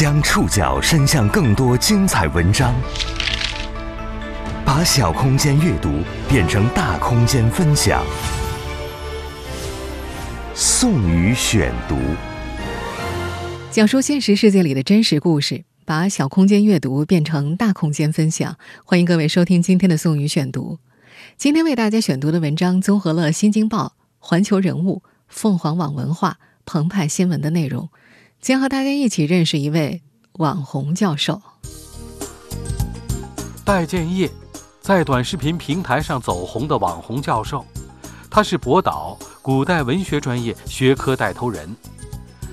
将触角伸向更多精彩文章，把小空间阅读变成大空间分享。宋宇选读，讲述现实世界里的真实故事，把小空间阅读变成大空间分享。欢迎各位收听今天的宋宇选读。今天为大家选读的文章综合了《新京报》、《环球人物》、凤凰网文化、澎湃新闻的内容。将和大家一起认识一位网红教授戴建业，在短视频平台上走红的网红教授。他是博导古代文学专业学科带头人，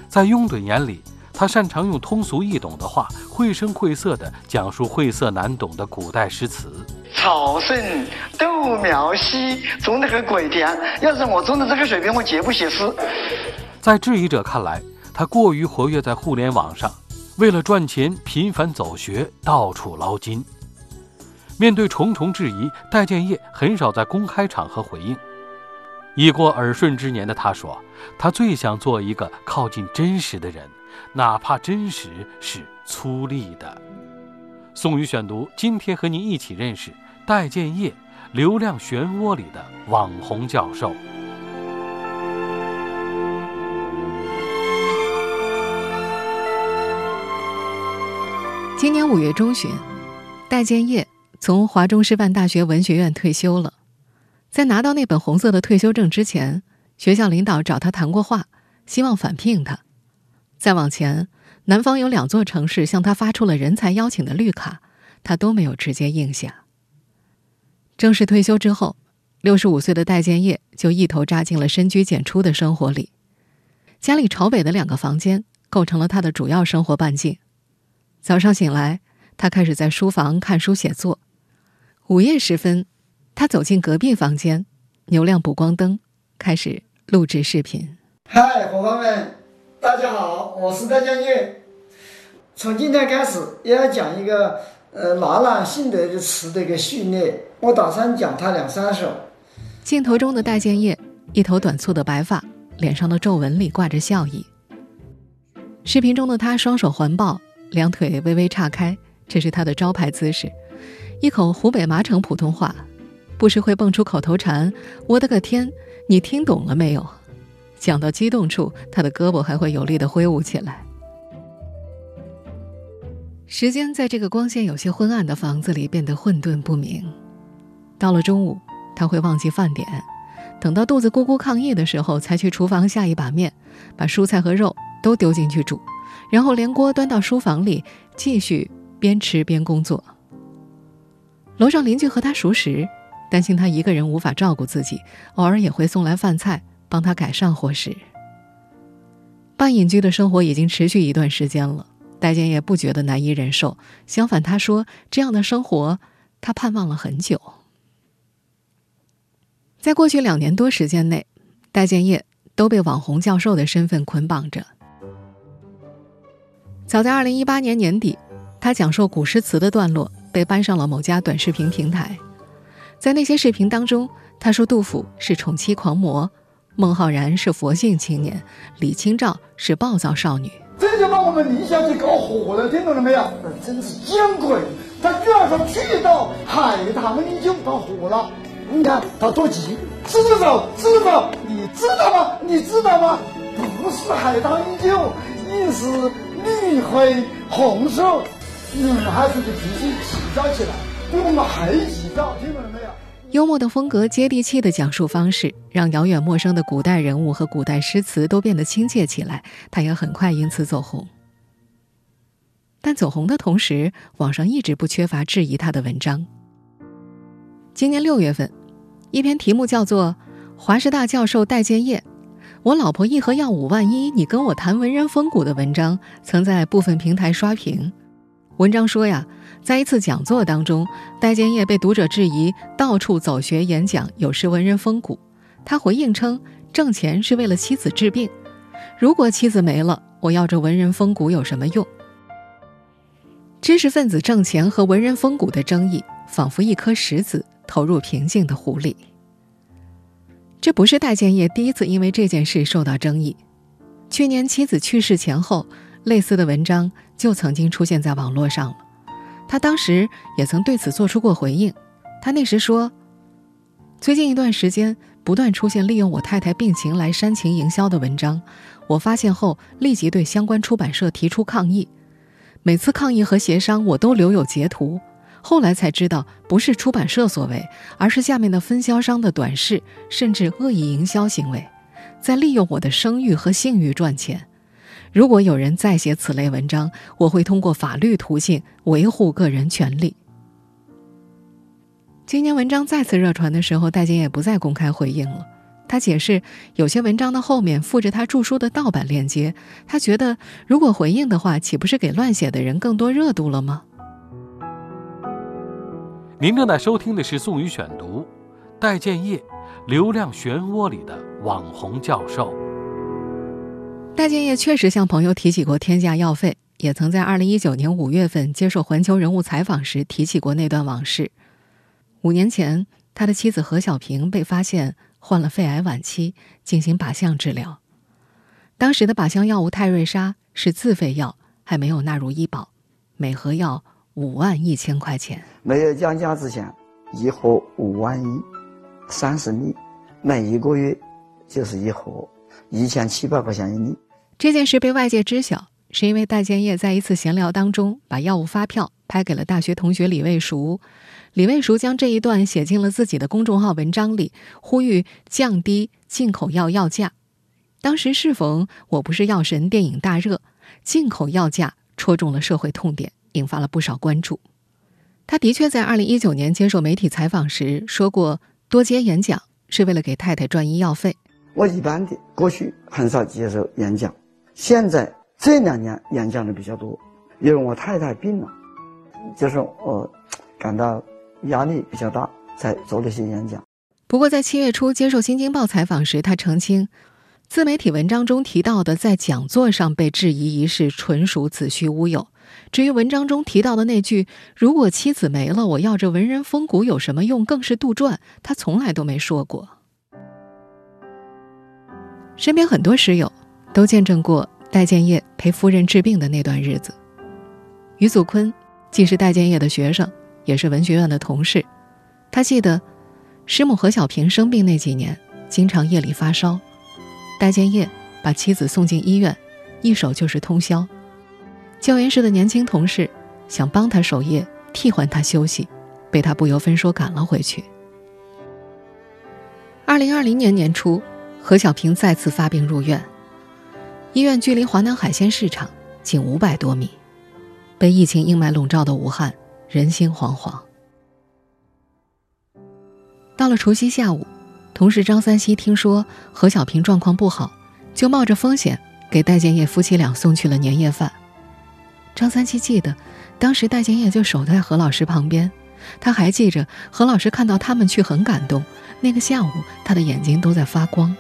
在拥趸眼里，他擅长用通俗易懂的话，绘声绘色地讲述晦涩难懂的古代诗词。草盛豆苗稀，种得个鬼甜。要是我种的这个水平，我绝不写诗。在质疑者看来。他过于活跃在互联网上，为了赚钱频繁走穴，到处捞金。面对重重质疑，戴建业很少在公开场合回应。已过耳顺之年的他说：“他最想做一个靠近真实的人，哪怕真实是粗粝的。”宋宇选读，今天和您一起认识戴建业，流量漩涡里的网红教授。今年五月中旬，戴建业从华中师范大学文学院退休了。在拿到那本红色的退休证之前，学校领导找他谈过话，希望返聘他。再往前，南方有两座城市向他发出了人才邀请的绿卡，他都没有直接应下。正式退休之后，六十五岁的戴建业就一头扎进了深居简出的生活里。家里朝北的两个房间构成了他的主要生活半径。早上醒来，他开始在书房看书写作。午夜时分，他走进隔壁房间，扭亮补光灯，开始录制视频。嗨，伙伴们，大家好，我是戴建业。从今天开始，要讲一个呃朗朗性德的词的一个序列，我打算讲它两三首。镜头中的戴建业，一头短促的白发，脸上的皱纹里挂着笑意。视频中的他，双手环抱。两腿微微岔开，这是他的招牌姿势。一口湖北麻城普通话，不时会蹦出口头禅：“我的个天，你听懂了没有？”讲到激动处，他的胳膊还会有力的挥舞起来。时间在这个光线有些昏暗的房子里变得混沌不明。到了中午，他会忘记饭点，等到肚子咕咕抗议的时候，才去厨房下一把面，把蔬菜和肉都丢进去煮。然后连锅端到书房里，继续边吃边工作。楼上邻居和他熟识，担心他一个人无法照顾自己，偶尔也会送来饭菜帮他改善伙食。半隐居的生活已经持续一段时间了，戴建业不觉得难以忍受，相反，他说这样的生活他盼望了很久。在过去两年多时间内，戴建业都被网红教授的身份捆绑着。早在二零一八年年底，他讲授古诗词的段落被搬上了某家短视频平台。在那些视频当中，他说杜甫是宠妻狂魔，孟浩然是佛性青年，李清照是暴躁少女。这就把我们宁夏给搞火了，听懂了没有？真是见鬼！他居然说去到海棠依旧，他火了。你看他多急！知道知道，你知道吗？你知道吗？不是海棠依旧，意思。绿灰红瘦，女孩子的脾气急躁起来，比我们还急躁，听懂了没有？幽默的风格、接地气的讲述方式，让遥远陌生的古代人物和古代诗词都变得亲切起来。他也很快因此走红。但走红的同时，网上一直不缺乏质疑他的文章。今年六月份，一篇题目叫做《华师大教授戴建业》。我老婆一盒药五万一，你跟我谈文人风骨的文章曾在部分平台刷屏。文章说呀，在一次讲座当中，戴建业被读者质疑到处走学演讲有失文人风骨。他回应称，挣钱是为了妻子治病，如果妻子没了，我要这文人风骨有什么用？知识分子挣钱和文人风骨的争议，仿佛一颗石子投入平静的湖里。这不是戴建业第一次因为这件事受到争议。去年妻子去世前后，类似的文章就曾经出现在网络上了。他当时也曾对此做出过回应。他那时说：“最近一段时间不断出现利用我太太病情来煽情营销的文章，我发现后立即对相关出版社提出抗议。每次抗议和协商，我都留有截图。后来才知道，不是出版社所为，而是下面的分销商的短视甚至恶意营销行为，在利用我的声誉和信誉赚钱。如果有人再写此类文章，我会通过法律途径维护个人权利。”今年文章再次热传的时候，戴建业不再公开回应了。他解释，有些文章的后面附着他著书的盗版链接，他觉得如果回应的话，岂不是给乱写的人更多热度了吗？您正在收听的是《宋宇选读》，戴建业，流量漩涡里的网红教授。戴建业确实向朋友提起过天价药费，也曾在二零一九年五月份接受《环球人物》采访时提起过那段往事。五年前，他的妻子何小平被发现患了肺癌晚期，进行靶向治疗。当时的靶向药物泰瑞莎是自费药，还没有纳入医保，每盒药五万一千块钱。没有降价之前，一盒五万一，三十粒，每一个月就是一盒，一千七百块钱一粒。这件事被外界知晓，是因为戴建业在一次闲聊当中把药物发票拍给了大学同学李卫熟。李卫熟将这一段写进了自己的公众号文章里，呼吁降低进口药药价。当时适逢《我不是药神》电影大热，进口药价戳中了社会痛点，引发了不少关注。他的确在2019年接受媒体采访时说过，多接演讲是为了给太太赚医药费。我一般的过去很少接受演讲，现在这两年演讲的比较多，因为我太太病了，就是我感到。压力比较大，才做了些演讲。不过，在七月初接受《新京报》采访时，他澄清，自媒体文章中提到的在讲座上被质疑一事，纯属子虚乌有。至于文章中提到的那句“如果妻子没了，我要这文人风骨有什么用”，更是杜撰，他从来都没说过。身边很多师友都见证过戴建业陪夫人治病的那段日子。余祖坤既是戴建业的学生。也是文学院的同事，他记得师母何小平生病那几年，经常夜里发烧，戴建业把妻子送进医院，一守就是通宵。教研室的年轻同事想帮他守夜，替换他休息，被他不由分说赶了回去。二零二零年年初，何小平再次发病入院，医院距离华南海鲜市场仅五百多米，被疫情阴霾笼罩的武汉。人心惶惶。到了除夕下午，同事张三西听说何小平状况不好，就冒着风险给戴建业夫妻俩送去了年夜饭。张三七记得，当时戴建业就守在何老师旁边，他还记着何老师看到他们去很感动，那个下午他的眼睛都在发光。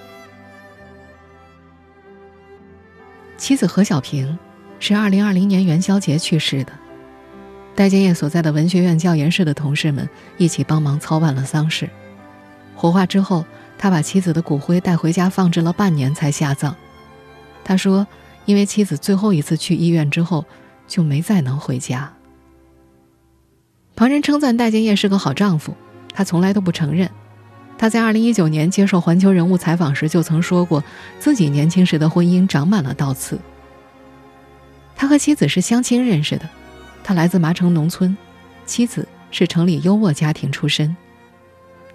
妻子何小平是二零二零年元宵节去世的。戴建业所在的文学院教研室的同事们一起帮忙操办了丧事。火化之后，他把妻子的骨灰带回家放置了半年才下葬。他说：“因为妻子最后一次去医院之后，就没再能回家。”旁人称赞戴建业是个好丈夫，他从来都不承认。他在2019年接受《环球人物》采访时就曾说过，自己年轻时的婚姻长满了倒刺。他和妻子是相亲认识的。他来自麻城农村，妻子是城里优渥家庭出身。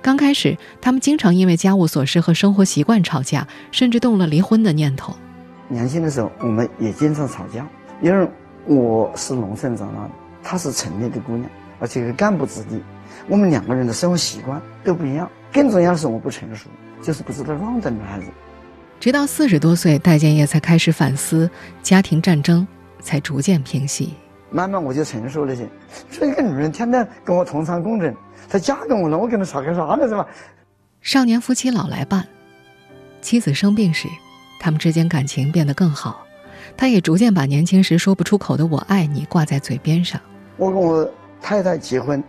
刚开始，他们经常因为家务琐事和生活习惯吵架，甚至动了离婚的念头。年轻的时候，我们也经常吵架，因为我是农村长大的，她是城里的姑娘，而且是干部子弟，我们两个人的生活习惯都不一样。更重要的是，我不成熟，就是不知道让着女孩子。直到四十多岁，戴建业才开始反思家庭战争，才逐渐平息。慢慢我就成熟了些，说一个女人天天跟我同床共枕，她嫁给我了，我跟她吵个啥呢？是吧？少年夫妻老来伴，妻子生病时，他们之间感情变得更好，他也逐渐把年轻时说不出口的“我爱你”挂在嘴边上。我跟我太太结婚，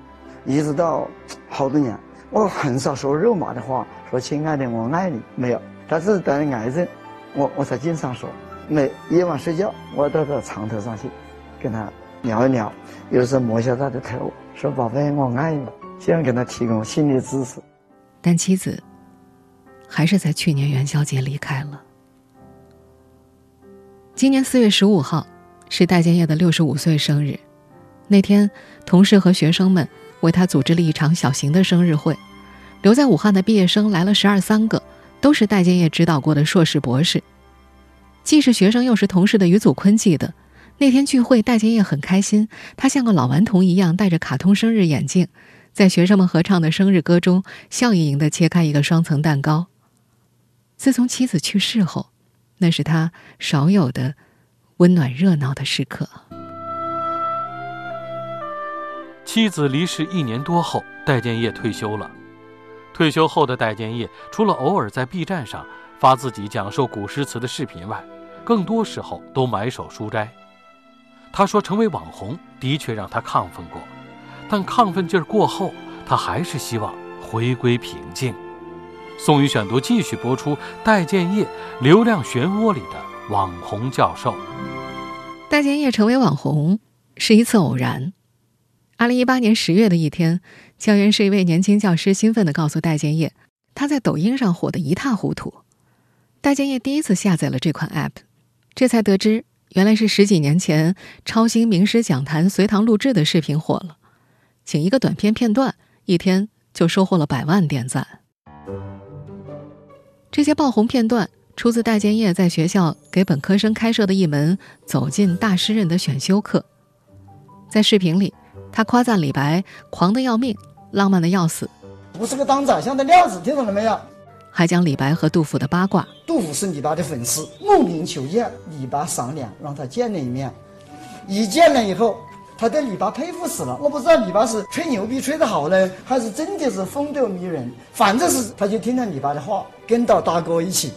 一直到好多年，我很少说肉麻的话，说“亲爱的，我爱你”没有，但是得了癌症，我我才经常说。每夜晚睡觉，我到他床头上去，跟他聊一聊，有时候摸一下他的头，说：“宝贝，我爱你。”这样给他提供心理支持。但妻子还是在去年元宵节离开了。今年四月十五号是戴建业的六十五岁生日，那天，同事和学生们为他组织了一场小型的生日会。留在武汉的毕业生来了十二三个，都是戴建业指导过的硕士博士。既是学生又是同事的余祖坤记得，那天聚会，戴建业很开心，他像个老顽童一样戴着卡通生日眼镜，在学生们合唱的生日歌中，笑盈盈地切开一个双层蛋糕。自从妻子去世后，那是他少有的温暖热闹的时刻。妻子离世一年多后，戴建业退休了。退休后的戴建业，除了偶尔在 B 站上发自己讲授古诗词的视频外，更多时候都埋首书斋。他说：“成为网红的确让他亢奋过，但亢奋劲儿过后，他还是希望回归平静。”宋宇选读继续播出：戴建业流量漩涡里的网红教授。戴建业成为网红是一次偶然。二零一八年十月的一天。校园是一位年轻教师兴奋地告诉戴建业，他在抖音上火得一塌糊涂。戴建业第一次下载了这款 App，这才得知原来是十几年前超星名师讲坛随堂录制的视频火了，请一个短片片段，一天就收获了百万点赞。这些爆红片段出自戴建业在学校给本科生开设的一门“走进大诗人”的选修课，在视频里，他夸赞李白狂得要命。浪漫的要死，不是个当宰相的料子，听懂了没有？还将李白和杜甫的八卦。杜甫是李白的粉丝，慕名求见，李白赏脸让他见了一面。一见了以后，他对李白佩服死了。我不知道李白是吹牛逼吹得好呢，还是真的是风度迷人。反正是他就听了李白的话，跟到大哥一起，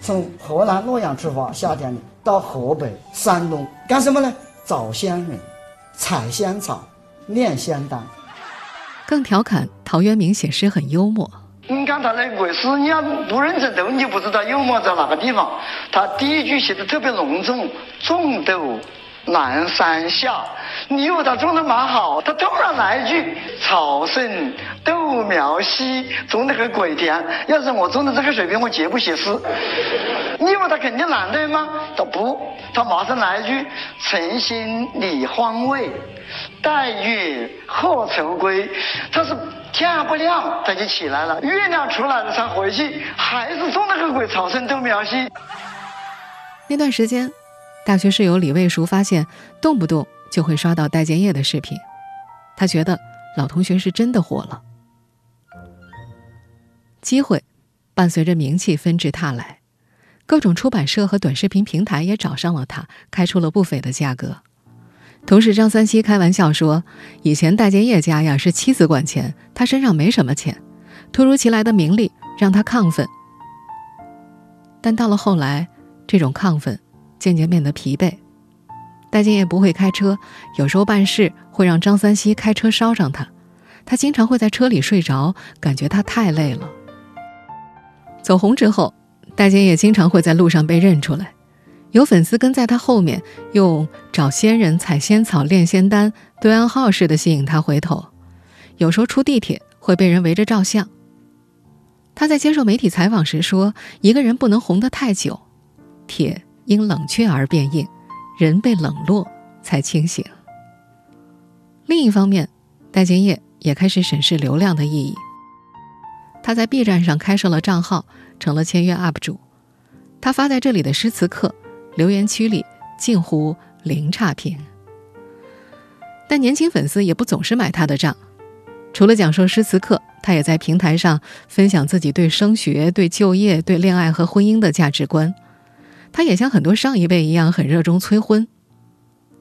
从河南洛阳出发，夏天里到河北、山东干什么呢？找仙人，采仙草，炼仙丹。更调侃陶渊明写诗很幽默。你看他那个诗，你要不认真读，你就不知道幽默在哪个地方。他第一句写的特别隆重，“种豆南山下”，你以为他种的蛮好，他突然来一句“草盛豆苗稀”，种的很鬼甜。要是我种的这个水平，我绝不写诗。你以为他肯定懒对吗？他不，他马上来一句“晨兴理荒魏”。待月荷愁归，他是天还不亮他就起来了，月亮出来了才回去，还是种那个鬼草生豆苗稀。那段时间，大学室友李卫熟发现，动不动就会刷到戴建业的视频，他觉得老同学是真的火了。机会伴随着名气纷至沓来，各种出版社和短视频平台也找上了他，开出了不菲的价格。同事张三七开玩笑说：“以前戴建业家呀是妻子管钱，他身上没什么钱。突如其来的名利让他亢奋，但到了后来，这种亢奋渐渐变得疲惫。戴建业不会开车，有时候办事会让张三七开车捎上他，他经常会在车里睡着，感觉他太累了。走红之后，戴建业经常会在路上被认出来。”有粉丝跟在他后面，用找仙人、采仙草、炼仙丹、对暗号似的吸引他回头。有时候出地铁会被人围着照相。他在接受媒体采访时说：“一个人不能红得太久，铁因冷却而变硬，人被冷落才清醒。”另一方面，戴建业也开始审视流量的意义。他在 B 站上开设了账号，成了签约 UP 主。他发在这里的诗词课。留言区里近乎零差评，但年轻粉丝也不总是买他的账。除了讲授诗词课，他也在平台上分享自己对升学、对就业、对恋爱和婚姻的价值观。他也像很多上一辈一样，很热衷催婚。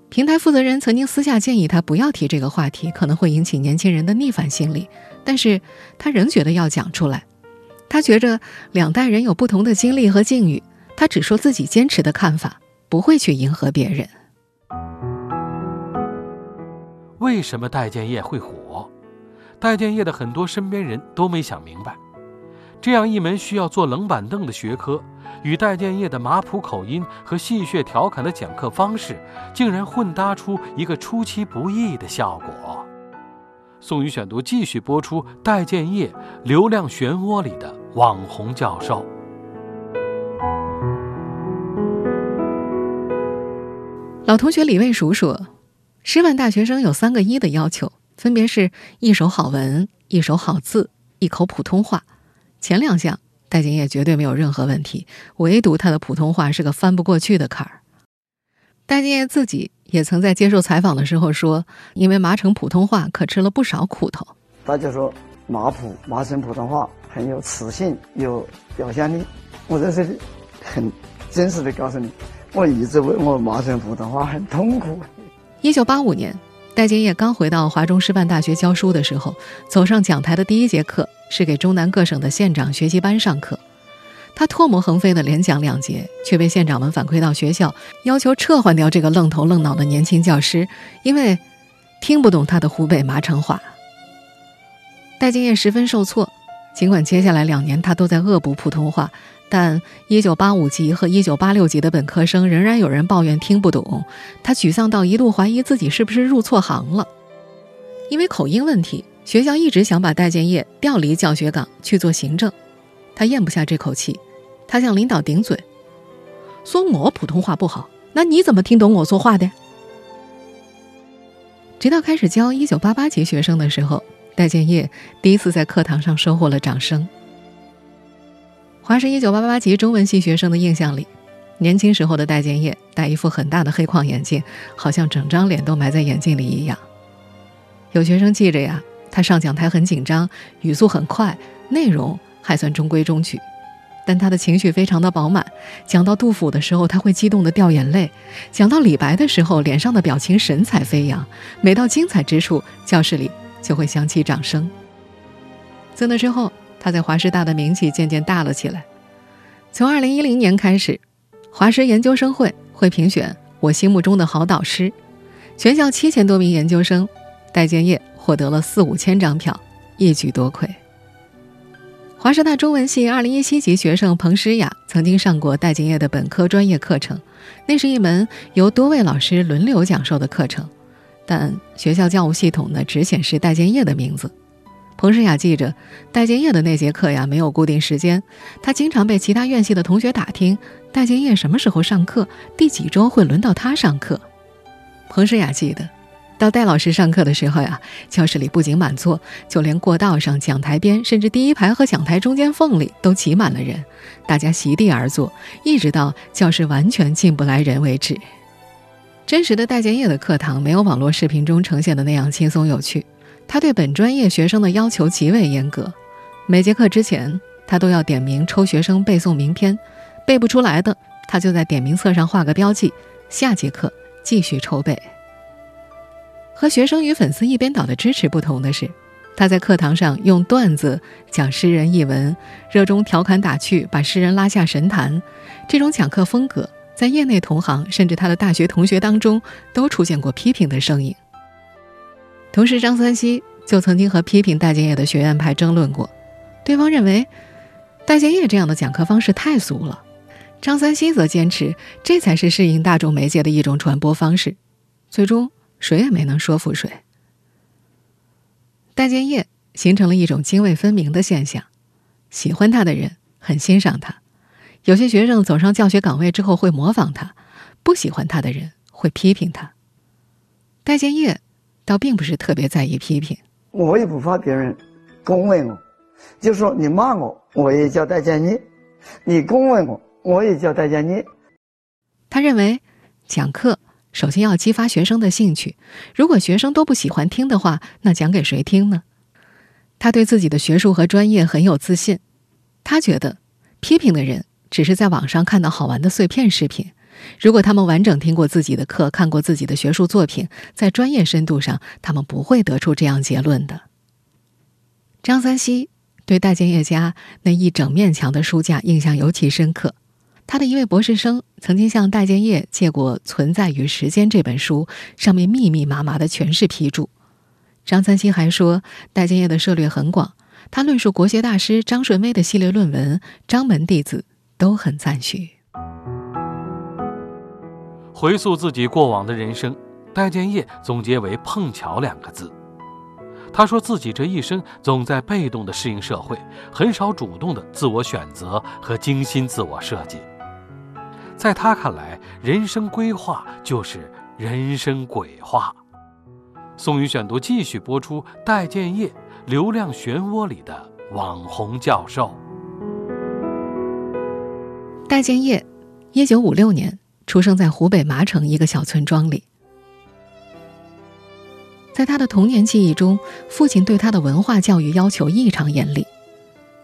平台负责人曾经私下建议他不要提这个话题，可能会引起年轻人的逆反心理，但是他仍觉得要讲出来。他觉着两代人有不同的经历和境遇。他只说自己坚持的看法，不会去迎合别人。为什么戴建业会火？戴建业的很多身边人都没想明白。这样一门需要坐冷板凳的学科，与戴建业的马普口音和戏谑调侃的讲课方式，竟然混搭出一个出其不意的效果。宋宇选读继续播出戴建业流量漩涡里的网红教授。老同学李卫熟说：“师范大学生有三个一的要求，分别是一手好文、一手好字、一口普通话。前两项戴建业绝对没有任何问题，唯独他的普通话是个翻不过去的坎儿。”戴建业自己也曾在接受采访的时候说：“因为麻城普通话可吃了不少苦头。”大家说麻普麻城普通话很有磁性，有表现力。我在这里很真实的告诉你。我一直为我麻城普通话很痛苦。一九八五年，戴建业刚回到华中师范大学教书的时候，走上讲台的第一节课是给中南各省的县长学习班上课。他唾沫横飞的连讲两节，却被县长们反馈到学校，要求撤换掉这个愣头愣脑的年轻教师，因为听不懂他的湖北麻城话。戴建业十分受挫，尽管接下来两年他都在恶补普通话。但1985级和1986级的本科生仍然有人抱怨听不懂，他沮丧到一度怀疑自己是不是入错行了。因为口音问题，学校一直想把戴建业调离教学岗去做行政，他咽不下这口气，他向领导顶嘴，说我普通话不好，那你怎么听懂我说话的？直到开始教1988级学生的时候，戴建业第一次在课堂上收获了掌声。华师一九八八级中文系学生的印象里，年轻时候的戴建业戴一副很大的黑框眼镜，好像整张脸都埋在眼镜里一样。有学生记着呀，他上讲台很紧张，语速很快，内容还算中规中矩，但他的情绪非常的饱满。讲到杜甫的时候，他会激动的掉眼泪；讲到李白的时候，脸上的表情神采飞扬。每到精彩之处，教室里就会响起掌声。在那之后。他在华师大的名气渐渐大了起来。从二零一零年开始，华师研究生会会评选我心目中的好导师，全校七千多名研究生，戴建业获得了四五千张票，一举夺魁。华师大中文系二零一七级学生彭诗雅曾经上过戴建业的本科专业课程，那是一门由多位老师轮流讲授的课程，但学校教务系统呢只显示戴建业的名字。彭诗雅记着，戴建业的那节课呀没有固定时间，他经常被其他院系的同学打听戴建业什么时候上课，第几周会轮到他上课。彭诗雅记得，到戴老师上课的时候呀，教室里不仅满座，就连过道上、讲台边，甚至第一排和讲台中间缝里都挤满了人，大家席地而坐，一直到教室完全进不来人为止。真实的戴建业的课堂没有网络视频中呈现的那样轻松有趣。他对本专业学生的要求极为严格，每节课之前，他都要点名抽学生背诵名篇，背不出来的，他就在点名册上画个标记，下节课继续抽背。和学生与粉丝一边倒的支持不同的是，他在课堂上用段子讲诗人译文，热衷调侃打趣，把诗人拉下神坛。这种讲课风格，在业内同行甚至他的大学同学当中，都出现过批评的声音。同时，张三熙就曾经和批评戴建业的学院派争论过，对方认为戴建业这样的讲课方式太俗了，张三熙则坚持这才是适应大众媒介的一种传播方式。最终，谁也没能说服谁。戴建业形成了一种泾渭分明的现象：喜欢他的人很欣赏他，有些学生走上教学岗位之后会模仿他；不喜欢他的人会批评他。戴建业。倒并不是特别在意批评，我也不怕别人恭维我，就说你骂我，我也叫戴建业；你恭维我，我也叫戴建业。他认为，讲课首先要激发学生的兴趣，如果学生都不喜欢听的话，那讲给谁听呢？他对自己的学术和专业很有自信，他觉得批评的人只是在网上看到好玩的碎片视频。如果他们完整听过自己的课，看过自己的学术作品，在专业深度上，他们不会得出这样结论的。张三熙对戴建业家那一整面墙的书架印象尤其深刻。他的一位博士生曾经向戴建业借过《存在与时间》这本书，上面密密麻麻的全是批注。张三新还说，戴建业的涉猎很广，他论述国学大师张顺威的系列论文《张门弟子》都很赞许。回溯自己过往的人生，戴建业总结为“碰巧”两个字。他说自己这一生总在被动的适应社会，很少主动的自我选择和精心自我设计。在他看来，人生规划就是人生鬼话。宋宇选读继续播出戴建业流量漩涡里的网红教授。戴建业，一九五六年出生在湖北麻城一个小村庄里。在他的童年记忆中，父亲对他的文化教育要求异常严厉，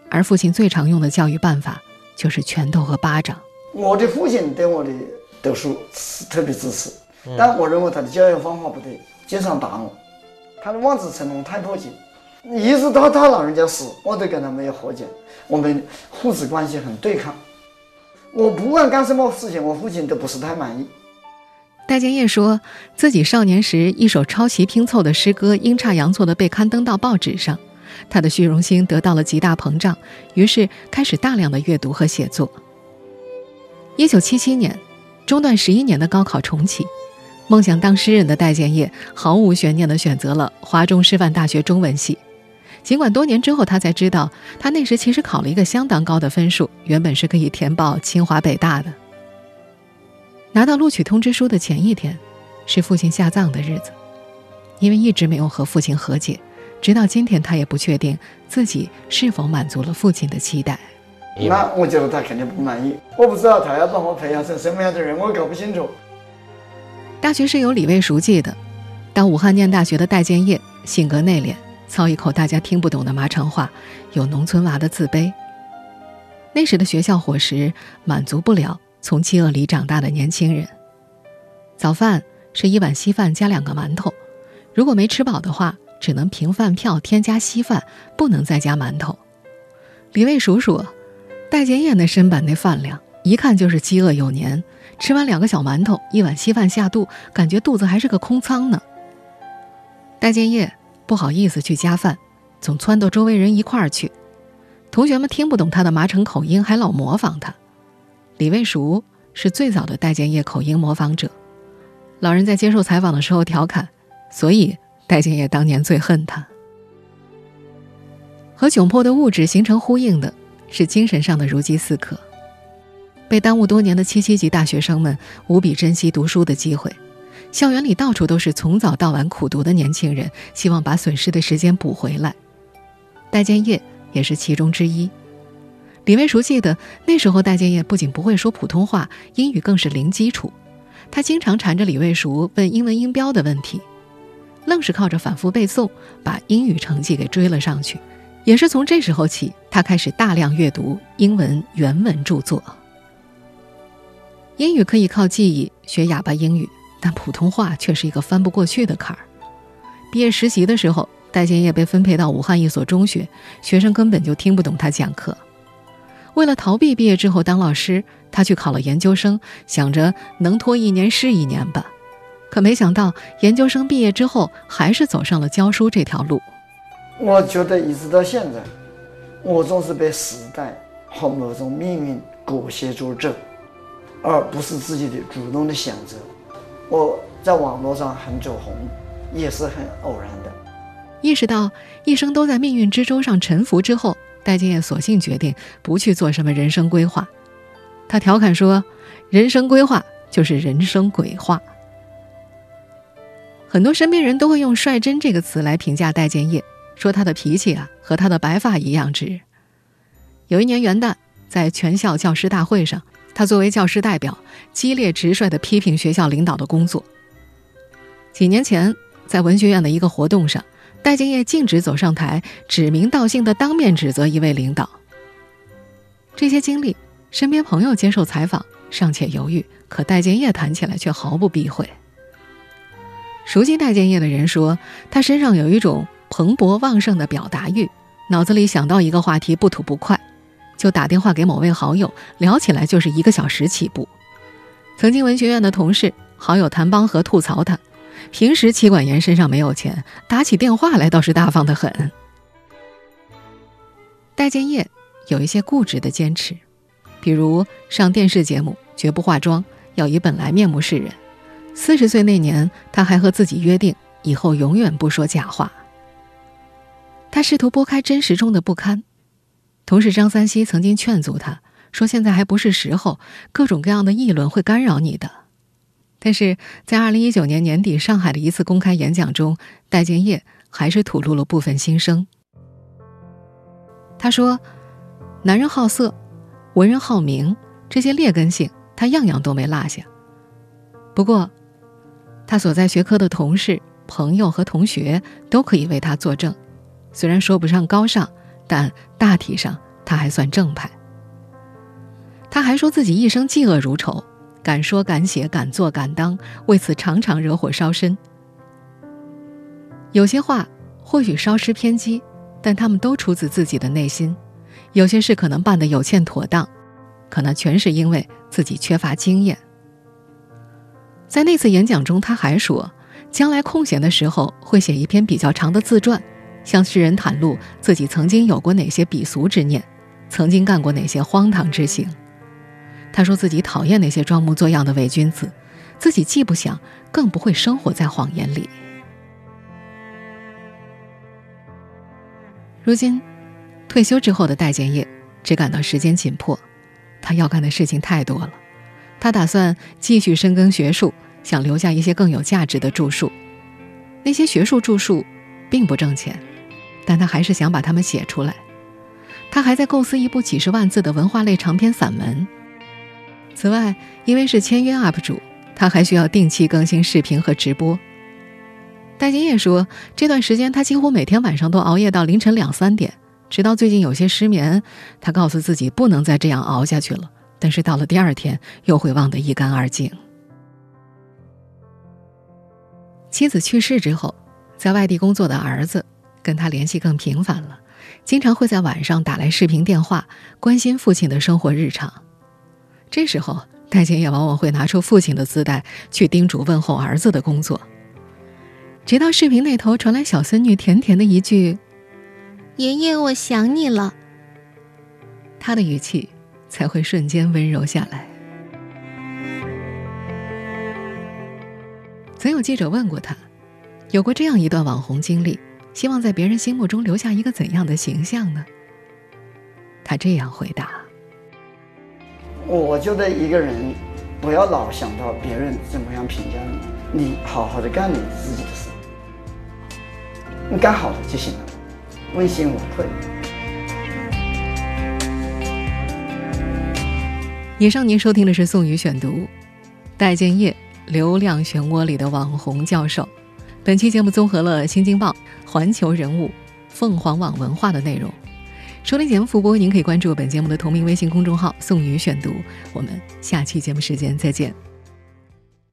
而父亲最常用的教育办法就是拳头和巴掌。我的父亲对我的读书是特别支持，但我认为他的教育方法不对，经常打我。他的望子成龙太迫切，一直到他老人家死，我都跟他没有和解，我们父子关系很对抗。我不管干什么事情，我父亲都不是太满意。戴建业说自己少年时一首抄袭拼凑的诗歌阴差阳错的被刊登到报纸上，他的虚荣心得到了极大膨胀，于是开始大量的阅读和写作。一九七七年，中断十一年的高考重启，梦想当诗人的戴建业毫无悬念地选择了华中师范大学中文系。尽管多年之后他才知道，他那时其实考了一个相当高的分数，原本是可以填报清华北大的。拿到录取通知书的前一天，是父亲下葬的日子。因为一直没有和父亲和解，直到今天，他也不确定自己是否满足了父亲的期待。那我觉得他肯定不满意。我不知道他要把我培养成什么样的人，我搞不清楚。大学是由李卫熟记的。到武汉念大学的戴建业，性格内敛，操一口大家听不懂的麻城话，有农村娃的自卑。那时的学校伙食满足不了。从饥饿里长大的年轻人，早饭是一碗稀饭加两个馒头，如果没吃饱的话，只能凭饭票添加稀饭，不能再加馒头。李卫叔说，戴建业那身板那饭量，一看就是饥饿有年，吃完两个小馒头，一碗稀饭下肚，感觉肚子还是个空仓呢。戴建业不好意思去加饭，总撺掇周围人一块儿去，同学们听不懂他的麻城口音，还老模仿他。李卫熟是最早的戴建业口音模仿者，老人在接受采访的时候调侃，所以戴建业当年最恨他。和窘迫的物质形成呼应的是精神上的如饥似渴。被耽误多年的七七级大学生们无比珍惜读书的机会，校园里到处都是从早到晚苦读的年轻人，希望把损失的时间补回来。戴建业也是其中之一。李卫熟记得那时候，戴建业不仅不会说普通话，英语更是零基础。他经常缠着李卫熟问英文音标的问题，愣是靠着反复背诵把英语成绩给追了上去。也是从这时候起，他开始大量阅读英文原文著作。英语可以靠记忆学哑巴英语，但普通话却是一个翻不过去的坎儿。毕业实习的时候，戴建业被分配到武汉一所中学，学生根本就听不懂他讲课。为了逃避毕业之后当老师，他去考了研究生，想着能拖一年是一年吧。可没想到，研究生毕业之后，还是走上了教书这条路。我觉得一直到现在，我总是被时代和某种命运裹挟着走，而不是自己的主动的选择。我在网络上很走红，也是很偶然的。意识到一生都在命运之舟上沉浮之后。戴建业索性决定不去做什么人生规划，他调侃说：“人生规划就是人生鬼话。”很多身边人都会用“率真”这个词来评价戴建业，说他的脾气啊和他的白发一样直。有一年元旦，在全校教师大会上，他作为教师代表，激烈直率地批评学校领导的工作。几年前，在文学院的一个活动上。戴建业径直走上台，指名道姓的当面指责一位领导。这些经历，身边朋友接受采访尚且犹豫，可戴建业谈起来却毫不避讳。熟悉戴建业的人说，他身上有一种蓬勃旺盛的表达欲，脑子里想到一个话题不吐不快，就打电话给某位好友，聊起来就是一个小时起步。曾经文学院的同事、好友谭邦和吐槽他。平时妻管严身上没有钱，打起电话来倒是大方的很。戴建业有一些固执的坚持，比如上电视节目绝不化妆，要以本来面目示人。四十岁那年，他还和自己约定，以后永远不说假话。他试图拨开真实中的不堪。同事张三希曾经劝阻他说：“现在还不是时候，各种各样的议论会干扰你的。”但是在二零一九年年底上海的一次公开演讲中，戴建业还是吐露了部分心声。他说：“男人好色，文人好名，这些劣根性他样样都没落下。不过，他所在学科的同事、朋友和同学都可以为他作证，虽然说不上高尚。”但大体上，他还算正派。他还说自己一生嫉恶如仇，敢说敢写敢做敢当，为此常常惹火烧身。有些话或许稍失偏激，但他们都出自自己的内心。有些事可能办得有欠妥当，可能全是因为自己缺乏经验。在那次演讲中，他还说，将来空闲的时候会写一篇比较长的自传。向世人袒露自己曾经有过哪些鄙俗之念，曾经干过哪些荒唐之行。他说自己讨厌那些装模作样的伪君子，自己既不想，更不会生活在谎言里。如今，退休之后的戴建业只感到时间紧迫，他要干的事情太多了。他打算继续深耕学术，想留下一些更有价值的著述。那些学术著述并不挣钱。但他还是想把它们写出来。他还在构思一部几十万字的文化类长篇散文。此外，因为是签约 UP 主，他还需要定期更新视频和直播。戴金业说，这段时间他几乎每天晚上都熬夜到凌晨两三点，直到最近有些失眠。他告诉自己不能再这样熬下去了，但是到了第二天又会忘得一干二净。妻子去世之后，在外地工作的儿子。跟他联系更频繁了，经常会在晚上打来视频电话，关心父亲的生活日常。这时候，戴姐也往往会拿出父亲的姿态去叮嘱问候儿子的工作。直到视频那头传来小孙女甜甜的一句：“爷爷，我想你了。”他的语气才会瞬间温柔下来。曾有记者问过他，有过这样一段网红经历。希望在别人心目中留下一个怎样的形象呢？他这样回答：“我觉得一个人不要老想到别人怎么样评价你，你好好的干你自己的事，你干好了就行了，问心无愧。”以上您收听的是宋宇选读，戴建业，流量漩涡里的网红教授。本期节目综合了《新京报》。环球人物、凤凰网文化的内容。收听节目复播，您可以关注本节目的同名微信公众号“宋宇选读”。我们下期节目时间再见。